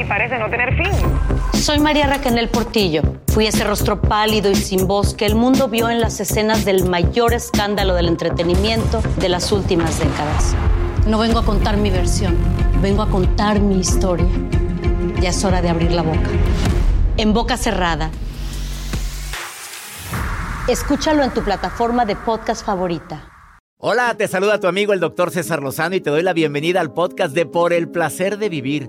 Y parece no tener fin. Soy María Raquel Portillo. Fui ese rostro pálido y sin voz que el mundo vio en las escenas del mayor escándalo del entretenimiento de las últimas décadas. No vengo a contar mi versión, vengo a contar mi historia. Ya es hora de abrir la boca. En boca cerrada. Escúchalo en tu plataforma de podcast favorita. Hola, te saluda tu amigo el doctor César Lozano y te doy la bienvenida al podcast de Por el Placer de Vivir,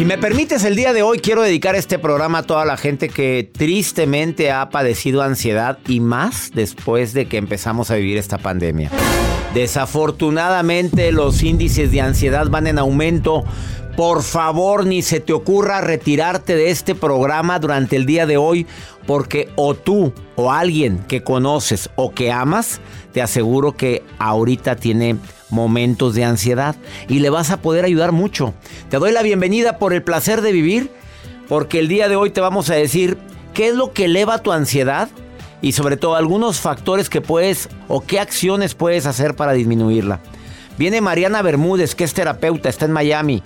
Si me permites, el día de hoy quiero dedicar este programa a toda la gente que tristemente ha padecido ansiedad y más después de que empezamos a vivir esta pandemia. Desafortunadamente los índices de ansiedad van en aumento. Por favor, ni se te ocurra retirarte de este programa durante el día de hoy porque o tú o alguien que conoces o que amas, te aseguro que ahorita tiene momentos de ansiedad y le vas a poder ayudar mucho. Te doy la bienvenida por el placer de vivir, porque el día de hoy te vamos a decir qué es lo que eleva tu ansiedad y sobre todo algunos factores que puedes o qué acciones puedes hacer para disminuirla. Viene Mariana Bermúdez, que es terapeuta, está en Miami,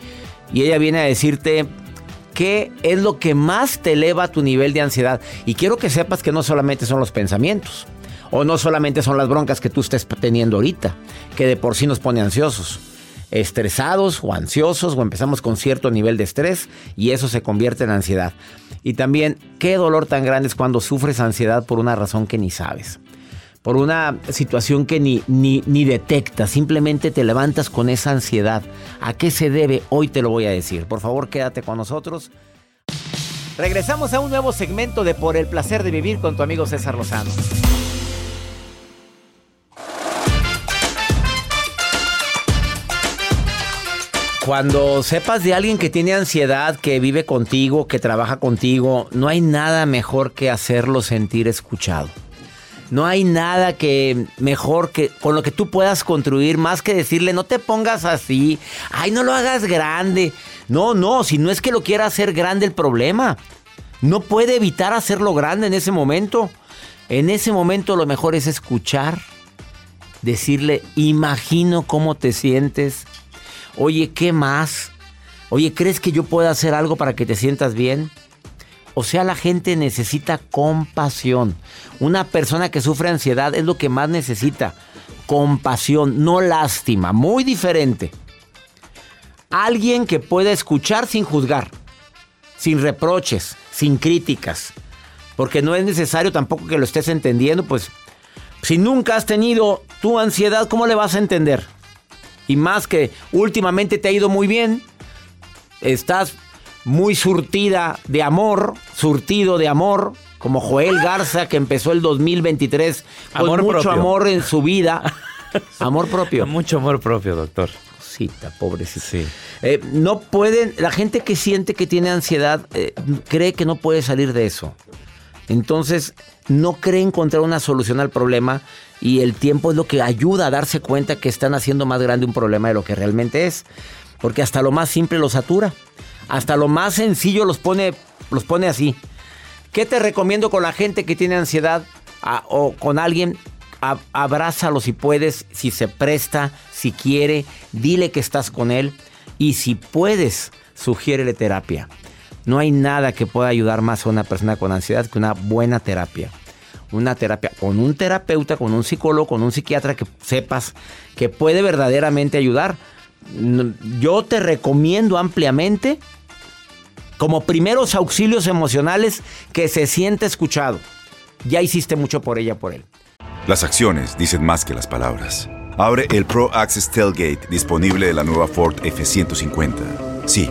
y ella viene a decirte qué es lo que más te eleva tu nivel de ansiedad. Y quiero que sepas que no solamente son los pensamientos. O no solamente son las broncas que tú estés teniendo ahorita, que de por sí nos pone ansiosos. Estresados o ansiosos o empezamos con cierto nivel de estrés y eso se convierte en ansiedad. Y también, qué dolor tan grande es cuando sufres ansiedad por una razón que ni sabes. Por una situación que ni, ni, ni detectas, simplemente te levantas con esa ansiedad. ¿A qué se debe? Hoy te lo voy a decir. Por favor, quédate con nosotros. Regresamos a un nuevo segmento de Por el placer de vivir con tu amigo César Lozano. Cuando sepas de alguien que tiene ansiedad, que vive contigo, que trabaja contigo, no hay nada mejor que hacerlo sentir escuchado. No hay nada que mejor que con lo que tú puedas construir más que decirle no te pongas así, ay no lo hagas grande. No, no, si no es que lo quiera hacer grande el problema. No puede evitar hacerlo grande en ese momento. En ese momento lo mejor es escuchar, decirle, imagino cómo te sientes. Oye, ¿qué más? Oye, ¿crees que yo puedo hacer algo para que te sientas bien? O sea, la gente necesita compasión. Una persona que sufre ansiedad es lo que más necesita. Compasión, no lástima. Muy diferente. Alguien que pueda escuchar sin juzgar, sin reproches, sin críticas. Porque no es necesario tampoco que lo estés entendiendo, pues si nunca has tenido tu ansiedad, ¿cómo le vas a entender? Y más que últimamente te ha ido muy bien, estás muy surtida de amor, surtido de amor, como Joel Garza que empezó el 2023 con Amor mucho propio. amor en su vida. amor propio. Mucho amor propio, doctor. Cosita, pobrecita. Sí. Eh, no pueden, la gente que siente que tiene ansiedad eh, cree que no puede salir de eso. Entonces, no cree encontrar una solución al problema y el tiempo es lo que ayuda a darse cuenta que están haciendo más grande un problema de lo que realmente es. Porque hasta lo más simple lo satura. Hasta lo más sencillo los pone, los pone así. ¿Qué te recomiendo con la gente que tiene ansiedad o con alguien? abrázalo si puedes, si se presta, si quiere, dile que estás con él y si puedes, sugiérele terapia. No hay nada que pueda ayudar más a una persona con ansiedad que una buena terapia. Una terapia con un terapeuta, con un psicólogo, con un psiquiatra que sepas que puede verdaderamente ayudar. Yo te recomiendo ampliamente como primeros auxilios emocionales que se siente escuchado. Ya hiciste mucho por ella, por él. Las acciones dicen más que las palabras. Abre el Pro Access Tailgate disponible de la nueva Ford F150. Sí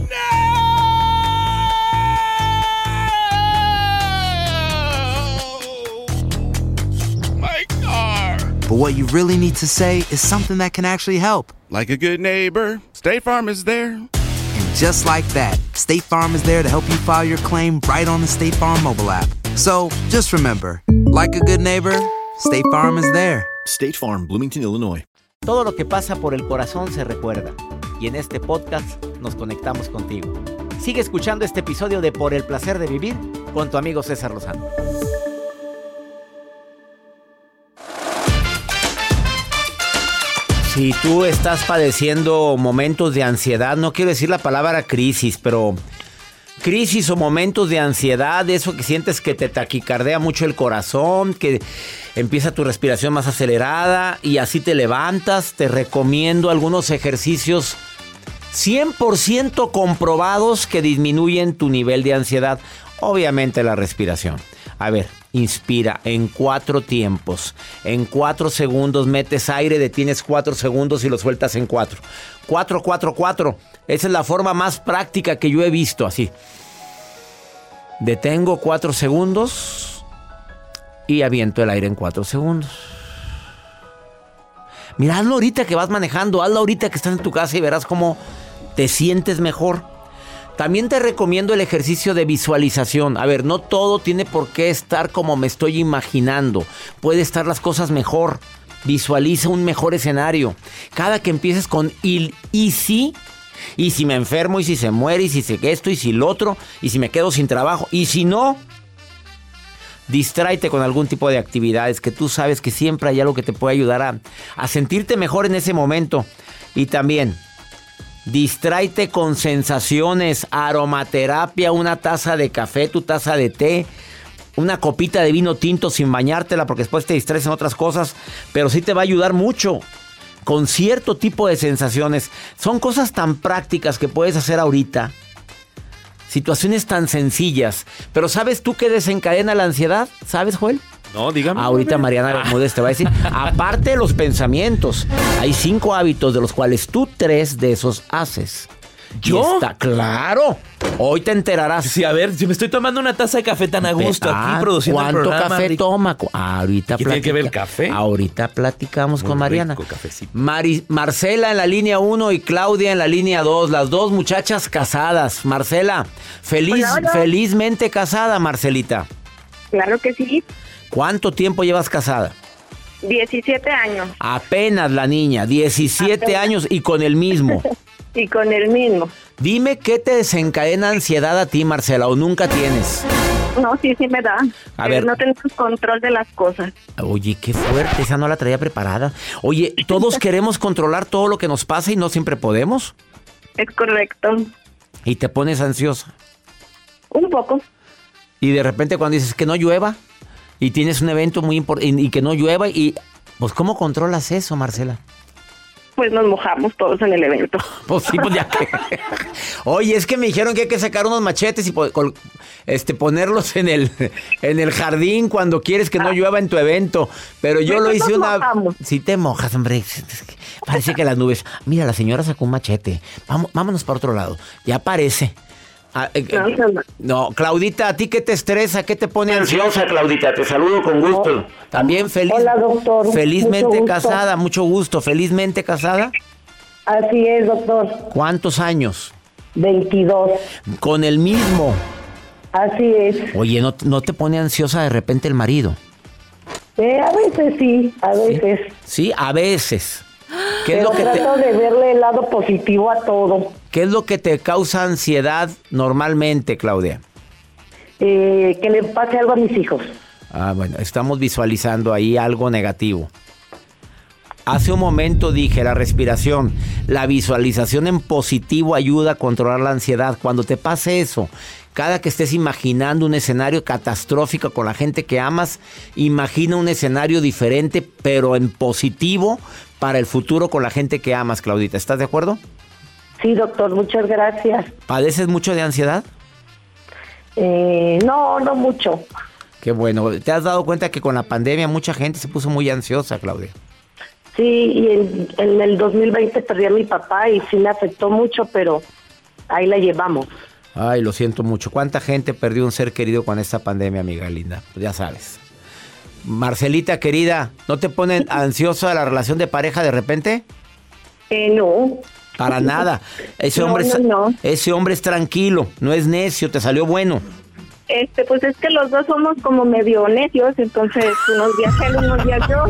But what you really need to say is something that can actually help. Like a good neighbor, State Farm is there. And just like that, State Farm is there to help you file your claim right on the State Farm mobile app. So just remember, like a good neighbor, State Farm is there. State Farm, Bloomington, Illinois. Todo lo que pasa por el corazón se recuerda. Y en este podcast nos conectamos contigo. Sigue escuchando este episodio de Por el placer de vivir con tu amigo César Lozano. Si tú estás padeciendo momentos de ansiedad, no quiero decir la palabra crisis, pero crisis o momentos de ansiedad, eso que sientes que te taquicardea mucho el corazón, que empieza tu respiración más acelerada y así te levantas, te recomiendo algunos ejercicios 100% comprobados que disminuyen tu nivel de ansiedad. Obviamente la respiración. A ver, inspira en cuatro tiempos. En cuatro segundos metes aire, detienes cuatro segundos y lo sueltas en cuatro. Cuatro, cuatro, cuatro. Esa es la forma más práctica que yo he visto así. Detengo cuatro segundos y aviento el aire en cuatro segundos. Mira, hazlo ahorita que vas manejando, hazlo ahorita que estás en tu casa y verás cómo te sientes mejor. También te recomiendo el ejercicio de visualización. A ver, no todo tiene por qué estar como me estoy imaginando. Puede estar las cosas mejor. Visualiza un mejor escenario. Cada que empieces con il y si, y si me enfermo, y si se muere, y si se esto, y si lo otro, y si me quedo sin trabajo, y si no, distráete con algún tipo de actividades que tú sabes que siempre hay algo que te puede ayudar a, a sentirte mejor en ese momento. Y también Distráete con sensaciones, aromaterapia, una taza de café, tu taza de té, una copita de vino tinto sin bañártela porque después te distraes en otras cosas, pero sí te va a ayudar mucho con cierto tipo de sensaciones. Son cosas tan prácticas que puedes hacer ahorita. Situaciones tan sencillas. Pero ¿sabes tú qué desencadena la ansiedad? ¿Sabes, Joel? No, dígame. Ahorita Mariana Bermúdez te va a decir, aparte de los pensamientos, hay cinco hábitos de los cuales tú tres de esos haces. ¿Yo? está claro. Hoy te enterarás. Sí, a ver, si me estoy tomando una taza de café tan a gusto aquí Ah, produciendo el ¿Cuánto programa, café rico. toma? Ahorita ¿Qué tiene que ver el café? Ahorita platicamos Muy con Mariana. rico cafecito. Mari- Marcela en la línea 1 y Claudia en la línea 2. Las dos muchachas casadas. Marcela, feliz, Hola, hola. felizmente casada, Marcelita. Claro que sí. ¿Cuánto tiempo llevas casada? 17 años Apenas la niña, 17 Apenas. años y con el mismo. y con el mismo. Dime qué te desencadena ansiedad a ti, Marcela, o nunca tienes. No, sí, sí me da. A Pero ver. No tenemos control de las cosas. Oye, qué fuerte, esa no la traía preparada. Oye, todos queremos controlar todo lo que nos pasa y no siempre podemos. Es correcto. Y te pones ansiosa. Un poco. Y de repente cuando dices que no llueva y tienes un evento muy importante y que no llueva y pues ¿cómo controlas eso, Marcela? pues nos mojamos todos en el evento. Pues sí, pues ya que. Oye, es que me dijeron que hay que sacar unos machetes y este, ponerlos en el, en el jardín cuando quieres que no llueva en tu evento. Pero yo Pues lo hice una. mojamos. Si te mojas, hombre. Parece que las nubes. Mira, la señora sacó un machete. Vamos, vámonos para otro lado. Ya parece. Ah, eh, No, eh, no, Claudita, ¿a ti qué te estresa? ¿Qué te pone ansiosa, Claudita? Te saludo con gusto. También feliz. Hola, doctor. Felizmente Mucho casada, mucho gusto. Felizmente casada. Así es, doctor. ¿Cuántos años? 22. Con el mismo. Así es. Oye, ¿no, no te pone ansiosa de repente el marido? Eh, a veces sí, a veces. Sí, a veces. ¿Qué es, Pero lo que te, trato de verle el lado positivo a todo. ¿Qué es lo que te causa ansiedad normalmente, Claudia? Eh, que le pase algo a mis hijos. Ah, bueno, estamos visualizando ahí algo negativo. Hace un momento dije la respiración, la visualización en positivo ayuda a controlar la ansiedad. Cuando te pase eso, cada que estés imaginando un escenario catastrófico con la gente que amas, imagina un escenario diferente, pero en positivo para el futuro con la gente que amas, Claudita. ¿Estás de acuerdo? Sí, doctor, muchas gracias. ¿Padeces mucho de ansiedad? Eh, no, no mucho. Qué bueno. ¿Te has dado cuenta que con la pandemia mucha gente se puso muy ansiosa, Claudia? Sí, y en, en el 2020 perdí a mi papá y sí me afectó mucho, pero ahí la llevamos. Ay, lo siento mucho. ¿Cuánta gente perdió un ser querido con esta pandemia, amiga linda? Pues ya sabes. Marcelita, querida, ¿no te ponen ansiosa la relación de pareja de repente? Eh, no. Para nada. Ese No, hombre, es, no, no. ese hombre es tranquilo, no es necio, te salió bueno. Este, pues es que los dos somos como medio necios, entonces unos días él, unos días yo.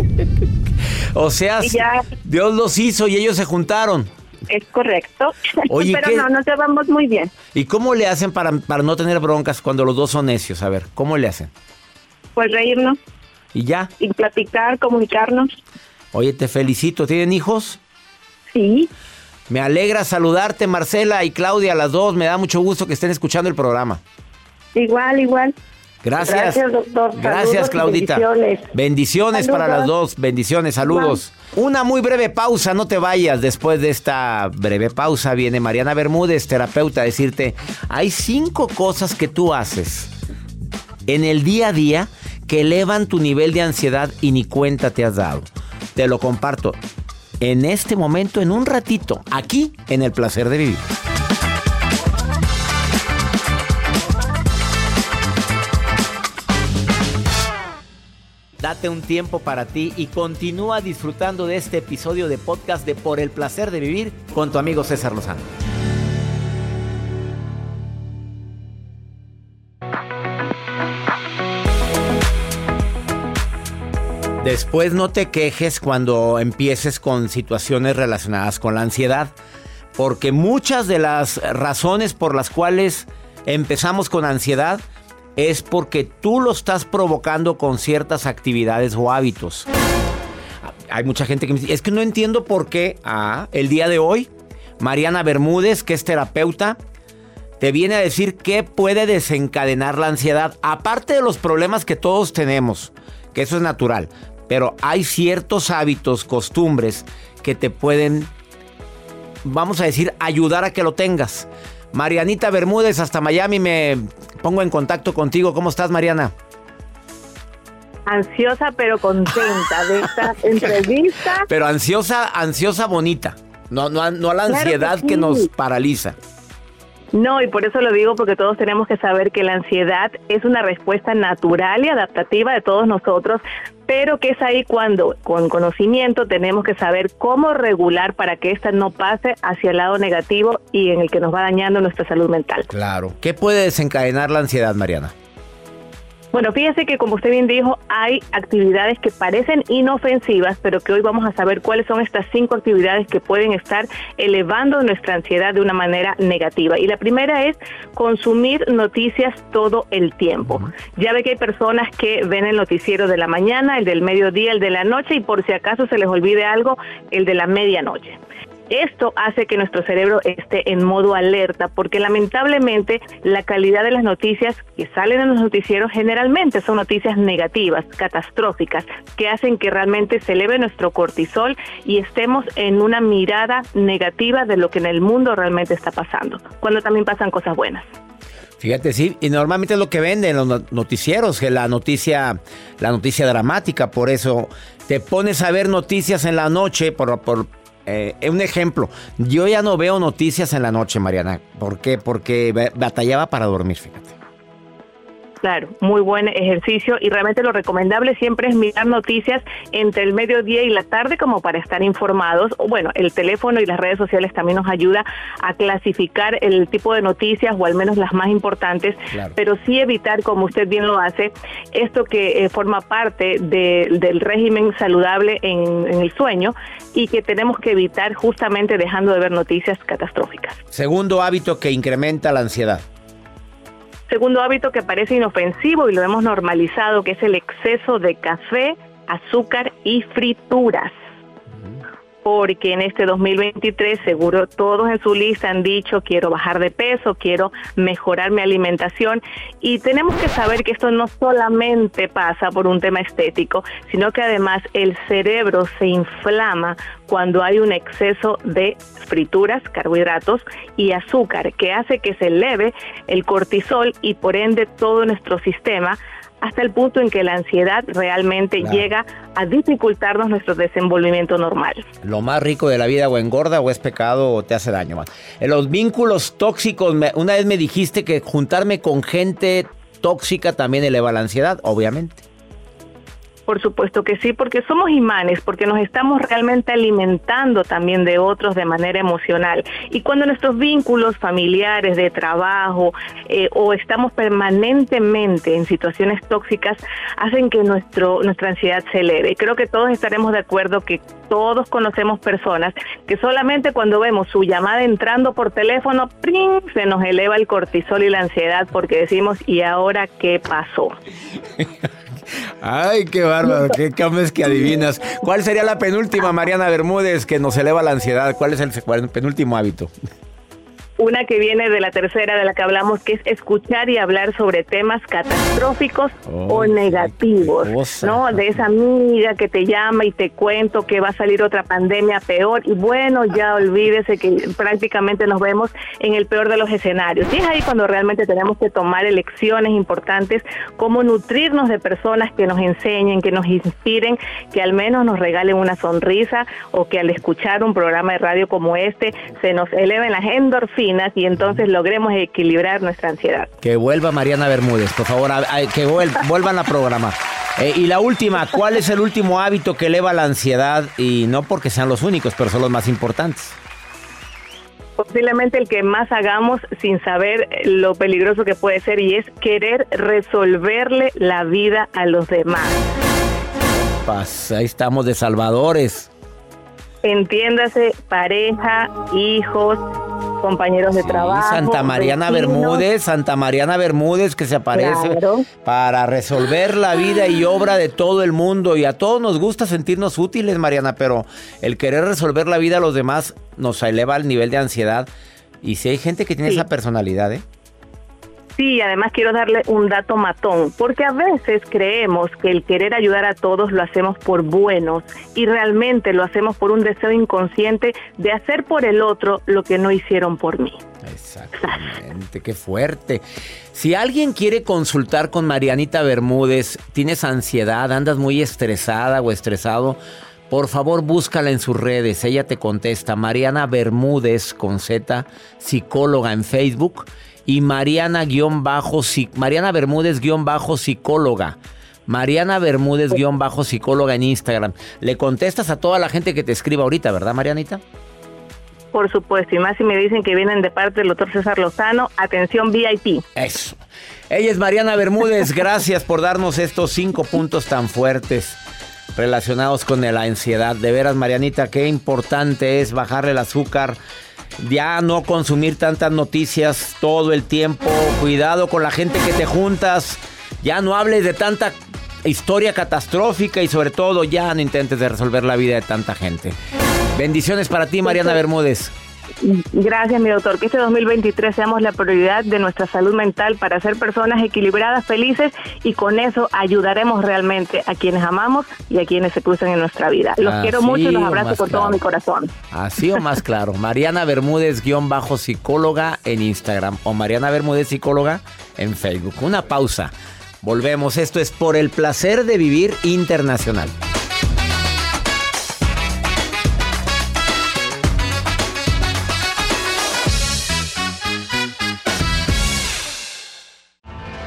O sea, ya. Dios los hizo y ellos se juntaron. Es correcto. Oye, Pero ¿qué- no, nos llevamos muy bien. ¿Y cómo le hacen para, para no tener broncas cuando los dos son necios? A ver, ¿cómo le hacen? Pues reírnos Y ya. y platicar, comunicarnos. Oye, te felicito. ¿Tienen hijos? Sí. Me alegra saludarte, Marcela y Claudia, las dos. Me da mucho gusto que estén escuchando el programa. Igual, igual. Gracias. Gracias, doctor. Gracias, Saludos Claudita. bendiciones. Bendiciones para las dos. Bendiciones, saludos. Una muy breve pausa, no te vayas. Después de esta breve pausa viene Mariana Bermúdez, terapeuta, a decirte, hay cinco cosas que tú haces en el día a día que elevan tu nivel de ansiedad y ni cuenta te has dado. Te lo comparto en este momento, en un ratito, aquí en El Placer de Vivir. Date un tiempo para ti y continúa disfrutando de este episodio de podcast de Por el Placer de Vivir con tu amigo César Lozano. Después no te quejes cuando empieces con situaciones relacionadas con la ansiedad, porque muchas de las razones por las cuales empezamos con ansiedad es porque tú lo estás provocando con ciertas actividades o hábitos. Hay mucha gente que me dice, es que no entiendo por qué el día de hoy Mariana Bermúdez, que es terapeuta, te viene a decir qué puede desencadenar la ansiedad, aparte de los problemas que todos tenemos, que eso es natural, pero hay ciertos hábitos, costumbres que te pueden, vamos a decir, ayudar a que lo tengas. Marianita Bermúdez, hasta Miami me pongo en contacto contigo. ¿Cómo estás, Mariana? Ansiosa pero contenta de esta entrevista. Pero ansiosa, ansiosa bonita. No, no, no la Claro que ansiedad que, nos paraliza. No, y por eso lo digo, porque todos tenemos que saber que la ansiedad es una respuesta natural y adaptativa de todos nosotros, pero que es ahí cuando, con conocimiento, tenemos que saber cómo regular para que ésta no pase hacia el lado negativo y en el que nos va dañando nuestra salud mental. Claro. ¿Qué puede desencadenar la ansiedad, Mariana? Bueno, fíjese que como usted bien dijo, hay actividades que parecen inofensivas, pero que hoy vamos a saber cuáles son estas cinco actividades que pueden estar elevando nuestra ansiedad de una manera negativa. Y la primera es consumir noticias todo el tiempo. Ya ve que hay personas que ven el noticiero de la mañana, el del mediodía, el de la noche y por si acaso se les olvide algo, el de la medianoche. Esto hace que nuestro cerebro esté en modo alerta porque lamentablemente la calidad de las noticias que salen en los noticieros generalmente son noticias negativas, catastróficas, que hacen que realmente se eleve nuestro cortisol y estemos en una mirada negativa de lo que en el mundo realmente está pasando, cuando también pasan cosas buenas. Fíjate, sí, y normalmente es lo que venden los noticieros, que la noticia, la noticia dramática, por eso te pones a ver noticias en la noche, por, por eh, un ejemplo, yo ya no veo noticias en la noche, Mariana. ¿Por qué? Porque batallaba para dormir, fíjate. Claro, muy buen ejercicio y realmente lo recomendable siempre es mirar noticias entre el mediodía y la tarde como para estar informados. Bueno, el teléfono y las redes sociales también nos ayuda a clasificar el tipo de noticias o al menos las más importantes, pero sí evitar, como usted bien lo hace, esto que eh, forma parte del régimen saludable en, en el sueño y que tenemos que evitar justamente dejando de ver noticias catastróficas. Segundo hábito que incrementa la ansiedad. Segundo hábito que parece inofensivo y lo hemos normalizado, que es el exceso de café, azúcar y frituras porque en este 2023 seguro todos en su lista han dicho quiero bajar de peso, quiero mejorar mi alimentación y tenemos que saber que esto no solamente pasa por un tema estético, sino que además el cerebro se inflama cuando hay un exceso de frituras, carbohidratos y azúcar que hace que se eleve el cortisol y por ende todo nuestro sistema hasta el punto en que la ansiedad realmente llega a dificultarnos nuestro desenvolvimiento normal. Lo más rico de la vida o engorda o es pecado o te hace daño. En los vínculos tóxicos, una vez me dijiste que juntarme con gente tóxica también eleva la ansiedad, obviamente. Por supuesto que sí, porque somos imanes, porque nos estamos realmente alimentando también de otros de manera emocional. Y cuando nuestros vínculos familiares, de trabajo, eh, o estamos permanentemente en situaciones tóxicas, hacen que nuestro, nuestra ansiedad se eleve. Creo que todos estaremos de acuerdo que todos conocemos personas que solamente cuando vemos su llamada entrando por teléfono, se nos eleva el cortisol y la ansiedad porque decimos, ¿y ahora qué pasó? Ay, qué bárbaro, qué cames que adivinas. ¿Cuál sería la penúltima, Mariana Bermúdez, que nos eleva la ansiedad? ¿Cuál es el penúltimo hábito? Una que viene de la tercera de la que hablamos, que es escuchar y hablar sobre temas catastróficos o oh, negativos, ¿no? De esa amiga que te llama y te cuento que va a salir otra pandemia peor y bueno, ya olvídese que prácticamente nos vemos en el peor de los escenarios. Y es ahí cuando realmente tenemos que tomar elecciones importantes, cómo nutrirnos de personas que nos enseñen, que nos inspiren, que al menos nos regalen una sonrisa o que al escuchar un programa de radio como este se nos eleven las endorfinas y entonces logremos equilibrar nuestra ansiedad. Que vuelva Mariana Bermúdez, por favor, que vuelvan a programar. Eh, y la última, ¿cuál es el último hábito que eleva la ansiedad? Y no porque sean los únicos, pero son los más importantes posiblemente el que más hagamos sin saber lo peligroso que puede ser y es querer resolverle la vida a los demás. ahí estamos de salvadores. Entiéndase, pareja, hijos, compañeros de trabajo. Santa Mariana Bermúdez, Santa Mariana Bermúdez que se aparece para resolver la vida y obra de todo el mundo. Y a todos nos gusta sentirnos útiles, Mariana, pero el querer resolver la vida a los demás nos eleva al nivel de ansiedad. Y si hay gente que tiene esa personalidad, ¿eh? Sí, además quiero darle un dato matón, porque a veces creemos que el querer ayudar a todos lo hacemos por buenos y realmente lo hacemos por un deseo inconsciente de hacer por el otro lo que no hicieron por mí. Exactamente, qué fuerte. Si alguien quiere consultar con Marianita Bermúdez, tienes ansiedad, andas muy estresada o estresado, por favor búscala en sus redes, ella te contesta. Mariana Bermúdez con Z, psicóloga en Facebook y Mariana bajo Mariana Bermúdez bajo psicóloga. Mariana Bermúdez bajo psicóloga en Instagram. Le contestas a toda la gente que te escriba ahorita, ¿verdad, Marianita? Por supuesto, y más si me dicen que vienen de parte del doctor César Lozano, atención VIP. Eso. Ella es Mariana Bermúdez, gracias por darnos estos cinco puntos tan fuertes relacionados con la ansiedad. De veras, Marianita, qué importante es bajarle el azúcar ya no consumir tantas noticias todo el tiempo. Cuidado con la gente que te juntas. Ya no hables de tanta historia catastrófica y sobre todo ya no intentes de resolver la vida de tanta gente. Bendiciones para ti, Mariana Bermúdez. Gracias, mi doctor. Que este 2023 seamos la prioridad de nuestra salud mental para ser personas equilibradas, felices y con eso ayudaremos realmente a quienes amamos y a quienes se cruzan en nuestra vida. Los Así quiero mucho y los abrazo con todo mi corazón. Así o más claro. Mariana Bermúdez, guion bajo psicóloga en Instagram o Mariana Bermúdez, psicóloga en Facebook. Una pausa. Volvemos. Esto es por el placer de vivir internacional.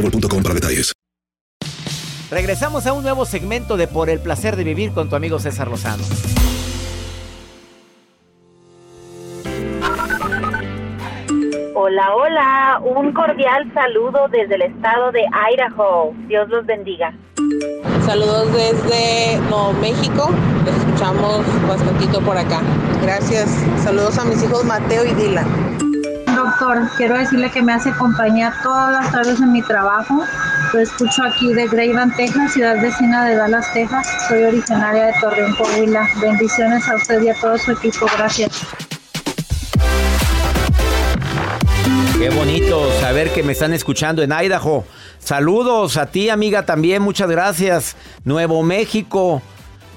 boostmobile.com para detalles. Regresamos a un nuevo segmento de Por el placer de vivir con tu amigo César Lozano. Hola, hola, un cordial saludo desde el estado de Idaho. Dios los bendiga. Saludos desde Nuevo México. Los escuchamos bastantito por acá. Gracias. Saludos a mis hijos Mateo y Dylan. Doctor, quiero decirle que me hace compañía todas las tardes en mi trabajo. Lo escucho aquí de Greyvan, Texas, ciudad vecina de Dallas, Texas. Soy originaria de Torreón, Coahuila. Bendiciones a usted y a todo su equipo. Gracias. Qué bonito saber que me están escuchando en Idaho. Saludos a ti, amiga, también. Muchas gracias. Nuevo México.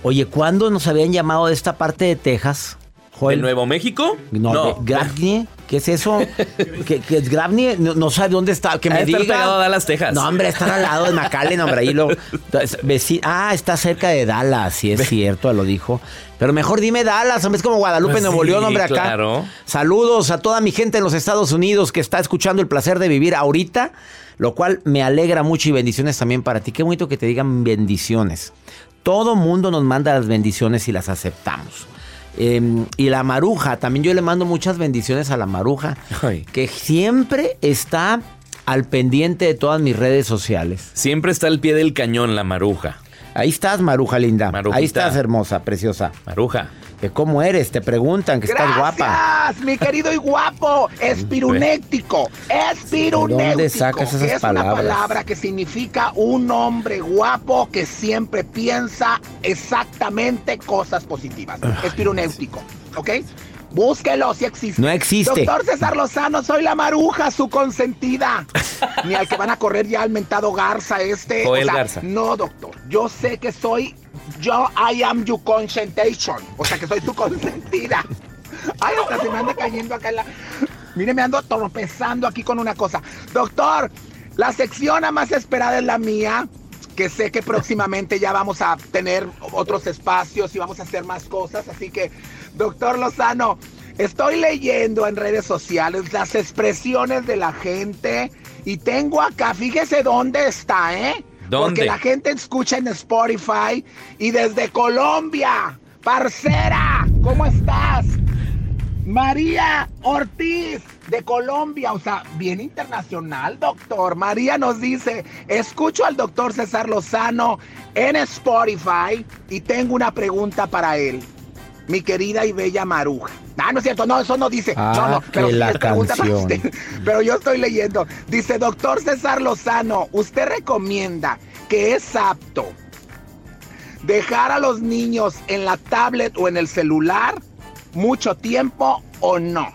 Oye, ¿cuándo nos habían llamado de esta parte de Texas? ¿De Nuevo México? No, de Gravney. ¿Qué es eso? ¿Qué, qué es Gravney? No, no sabe dónde está. Que me diga. pegado a Dallas, Texas. No, hombre, está al lado de McAllen, hombre. Ahí lo, entonces, veci- ah, está cerca de Dallas, sí es cierto, lo dijo. Pero mejor dime Dallas, hombre, es como Guadalupe, Pues Nuevo sí, León, hombre, acá. claro. Saludos a toda mi gente en los Estados Unidos que está escuchando el placer de vivir ahorita, lo cual me alegra mucho y bendiciones también para ti. Qué bonito que te digan bendiciones. Todo mundo nos manda las bendiciones y las aceptamos. Eh, y la maruja, también yo le mando muchas bendiciones a la maruja, que siempre está al pendiente de todas mis redes sociales. Siempre está al pie del cañón la maruja. Ahí estás, maruja linda. Marujita. Ahí estás, hermosa, preciosa. Maruja. Que cómo eres, te preguntan que estás guapa. Mi querido y guapo. Espirunéctico. Espirunéctico. ¿De dónde sacas esas es palabras? una palabra que significa un hombre guapo que siempre piensa exactamente cosas positivas. Espirunéutico. ¿Ok? Búsquelo si existe. No existe. Doctor César Lozano, soy la maruja, su consentida. Ni al que van a correr ya al mentado Garza este. Joel o sea, Garza. No, doctor. Yo sé que soy. Yo, I am your consentation. O sea, que soy tu consentida. Ay, hasta se me anda cayendo acá en la. Mire, me ando tropezando aquí con una cosa. Doctor, la sección más esperada es la mía. Que sé que próximamente ya vamos a tener otros espacios y vamos a hacer más cosas. Así que, doctor Lozano, estoy leyendo en redes sociales las expresiones de la gente. Y tengo acá, fíjese dónde está, ¿eh? ¿Dónde? Porque la gente escucha en Spotify y desde Colombia. Parcera, ¿cómo estás? María Ortiz de Colombia, o sea, bien internacional, doctor. María nos dice, escucho al doctor César Lozano en Spotify y tengo una pregunta para él. Mi querida y bella Maruja. Ah, no es cierto, no, eso no dice. Ah, no, no, pero la canción. usted. Pero yo estoy leyendo. Dice, doctor César Lozano, ¿usted recomienda que es apto dejar a los niños en la tablet o en el celular mucho tiempo o no?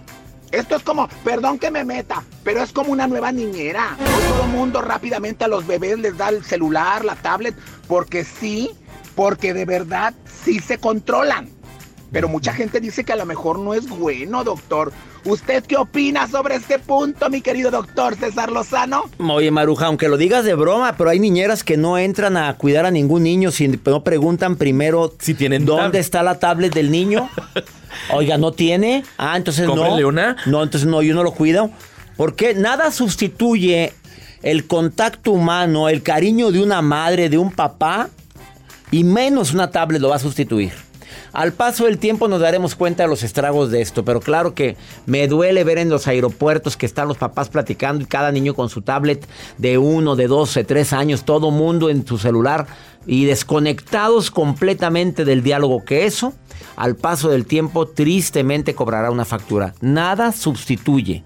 Esto es como, perdón que me meta, pero es como una nueva niñera. Hoy todo el mundo rápidamente a los bebés les da el celular, la tablet, porque sí, porque de verdad sí se controlan. Pero mucha gente dice que a lo mejor no es bueno, doctor. ¿Usted qué opina sobre este punto, mi querido doctor César Lozano? Oye, Maruja, aunque lo digas de broma, pero hay niñeras que no entran a cuidar a ningún niño si no preguntan primero si tienen dónde está la tablet del niño. Oiga, ¿no tiene? Ah, entonces no. una. No, entonces no, yo no lo cuido. Porque nada sustituye el contacto humano, el cariño de una madre, de un papá, y menos una tablet lo va a sustituir. Al paso del tiempo nos daremos cuenta de los estragos de esto, pero claro que me duele ver en los aeropuertos que están los papás platicando y cada niño con su tablet de uno, de doce, tres años, todo mundo en su celular y desconectados completamente del diálogo que eso, al paso del tiempo tristemente cobrará una factura. Nada sustituye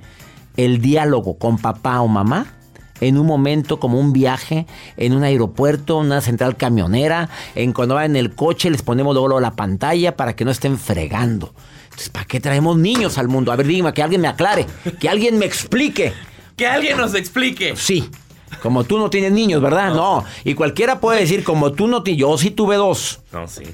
el diálogo con papá o mamá en un momento como un viaje, en un aeropuerto, una central camionera, en cuando van en el coche les ponemos luego la pantalla para que no estén fregando. Entonces, ¿para qué traemos niños al mundo? A ver, dígame, que alguien me aclare, que alguien me explique. Que alguien nos explique. Sí. Como tú no tienes niños, ¿verdad? No. Y cualquiera puede decir, como tú no tienes. Yo sí tuve dos. No, sí.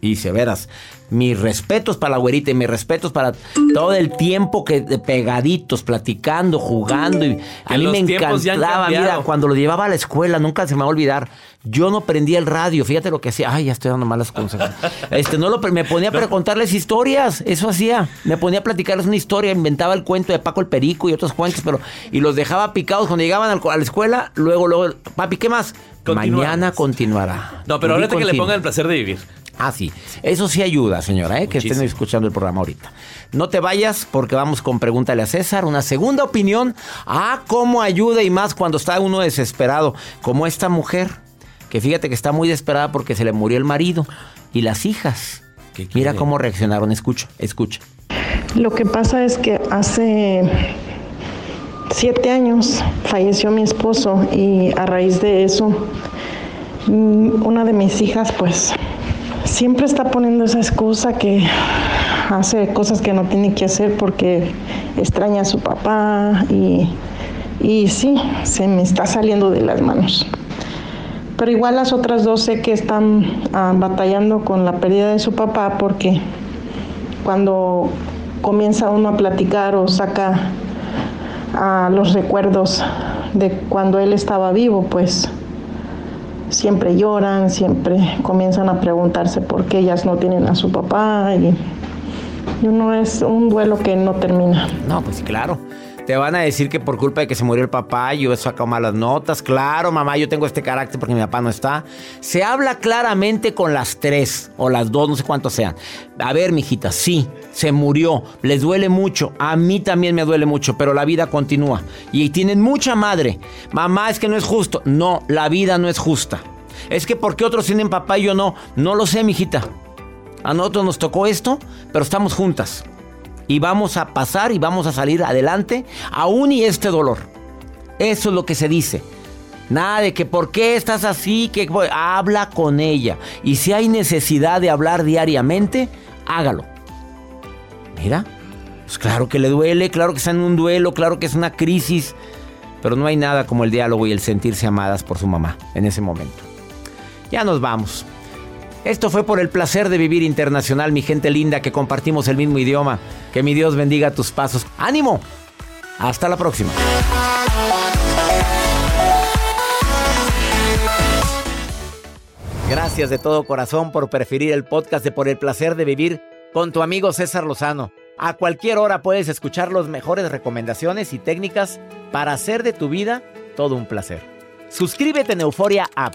Y se verás mis respetos para la güerita y mis respetos para todo el tiempo que pegaditos, platicando, jugando. Y a mí me encantaba, mira, cuando lo llevaba a la escuela, nunca se me va a olvidar. Yo no prendía el radio, fíjate lo que hacía. Ay, ya estoy dando malas consejos. Este, no lo me ponía para contarles historias, eso hacía. Me ponía a platicarles una historia, inventaba el cuento de Paco el Perico y otros cuentos, pero y los dejaba picados cuando llegaban a la escuela. Luego, luego, papi, ¿qué más? Mañana continuará. No, pero ahorita que le ponga el placer de vivir. Ah, sí. Eso sí ayuda, señora, ¿eh? que estén escuchando el programa ahorita. No te vayas porque vamos con Pregúntale a César. Una segunda opinión. Ah, cómo ayuda y más cuando está uno desesperado. Como esta mujer, que fíjate que está muy desesperada porque se le murió el marido y las hijas. Mira cómo reaccionaron. Escucha, escucha. Lo que pasa es que hace siete años falleció mi esposo y a raíz de eso, mm, una de mis hijas pues siempre está poniendo esa excusa que hace cosas que no tiene que hacer porque extraña a su papá y, y sí, se me está saliendo de las manos. Pero igual las otras dos sé que están ah, batallando con la pérdida de su papá porque cuando comienza uno a platicar o saca a los recuerdos de cuando él estaba vivo, pues siempre lloran, siempre comienzan a preguntarse por qué ellas no tienen a su papá y, uno es un duelo que no termina. No, pues claro. Te van a decir que por culpa de que se murió el papá, yo he sacado malas notas. Claro, mamá, yo tengo este carácter porque mi papá no está. Se habla claramente con las tres o las dos, no sé cuántos sean. A ver, mijita, sí, se murió. Les duele mucho. A mí también me duele mucho, pero la vida continúa. Y tienen mucha madre. Mamá, es que no es justo. No, la vida no es justa. Es que porque otros tienen papá y yo no. No lo sé, mijita. A nosotros nos tocó esto, pero estamos juntas. Y vamos a pasar y vamos a salir adelante, aún y este dolor. Eso es lo que se dice. Nada de que por qué estás así, que habla con ella. Y si hay necesidad de hablar diariamente, hágalo. Mira, pues claro que le duele, claro que está en un duelo, claro que es una crisis, pero no hay nada como el diálogo y el sentirse amadas por su mamá en ese momento. Ya nos vamos. Esto fue por el placer de vivir internacional, mi gente linda, que compartimos el mismo idioma. Que mi Dios bendiga tus pasos. ¡Ánimo! Hasta la próxima. Gracias de todo corazón por preferir el podcast de Por el placer de vivir con tu amigo César Lozano. A cualquier hora puedes escuchar las mejores recomendaciones y técnicas para hacer de tu vida todo un placer. Suscríbete en Euforia App